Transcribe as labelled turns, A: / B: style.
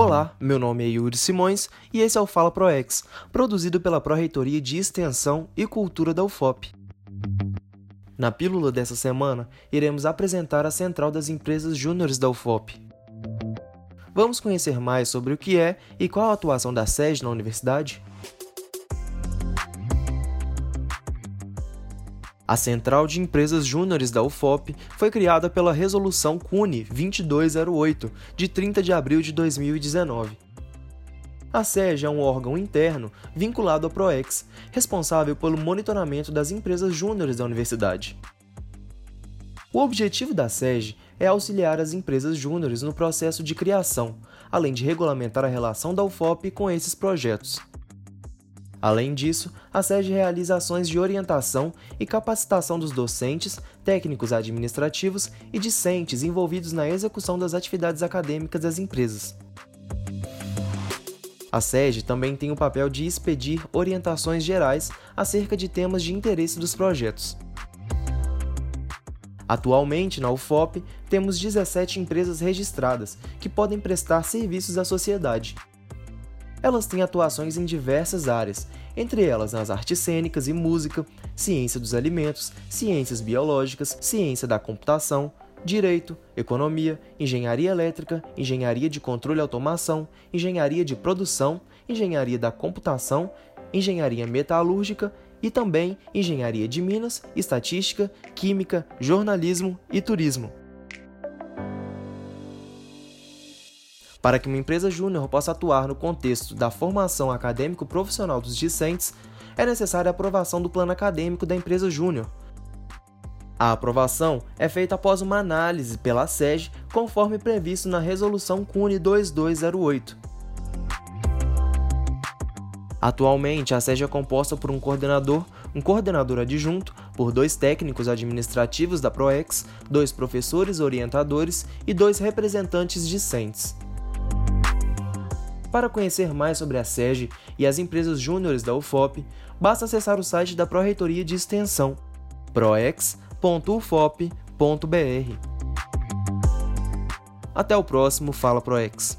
A: Olá, meu nome é Yuri Simões e esse é o Fala ProEx, produzido pela Pró-Reitoria de Extensão e Cultura da UFOP. Na pílula dessa semana, iremos apresentar a Central das Empresas Júniores da UFOP. Vamos conhecer mais sobre o que é e qual a atuação da SED na universidade? A Central de Empresas Júniores da UFOP foi criada pela Resolução CUNE 2208, de 30 de abril de 2019. A SEG é um órgão interno vinculado ao PROEX, responsável pelo monitoramento das empresas júniores da universidade. O objetivo da SEG é auxiliar as empresas júniores no processo de criação, além de regulamentar a relação da UFOP com esses projetos. Além disso, a SEG realiza ações de orientação e capacitação dos docentes, técnicos administrativos e discentes envolvidos na execução das atividades acadêmicas das empresas. A SEG também tem o papel de expedir orientações gerais acerca de temas de interesse dos projetos. Atualmente, na UFOP, temos 17 empresas registradas que podem prestar serviços à sociedade, elas têm atuações em diversas áreas, entre elas nas artes cênicas e música, ciência dos alimentos, ciências biológicas, ciência da computação, direito, economia, engenharia elétrica, engenharia de controle e automação, engenharia de produção, engenharia da computação, engenharia metalúrgica e também engenharia de minas, estatística, química, jornalismo e turismo. Para que uma empresa júnior possa atuar no contexto da formação acadêmico-profissional dos discentes, é necessária a aprovação do plano acadêmico da empresa júnior. A aprovação é feita após uma análise pela SEG, conforme previsto na Resolução CUNE 2208. Atualmente, a SEG é composta por um coordenador, um coordenador adjunto, por dois técnicos administrativos da PROEX, dois professores orientadores e dois representantes discentes. Para conhecer mais sobre a SEG e as empresas júniores da UFOP, basta acessar o site da Pró-Reitoria de Extensão, proex.ufop.br. Até o próximo Fala ProEx.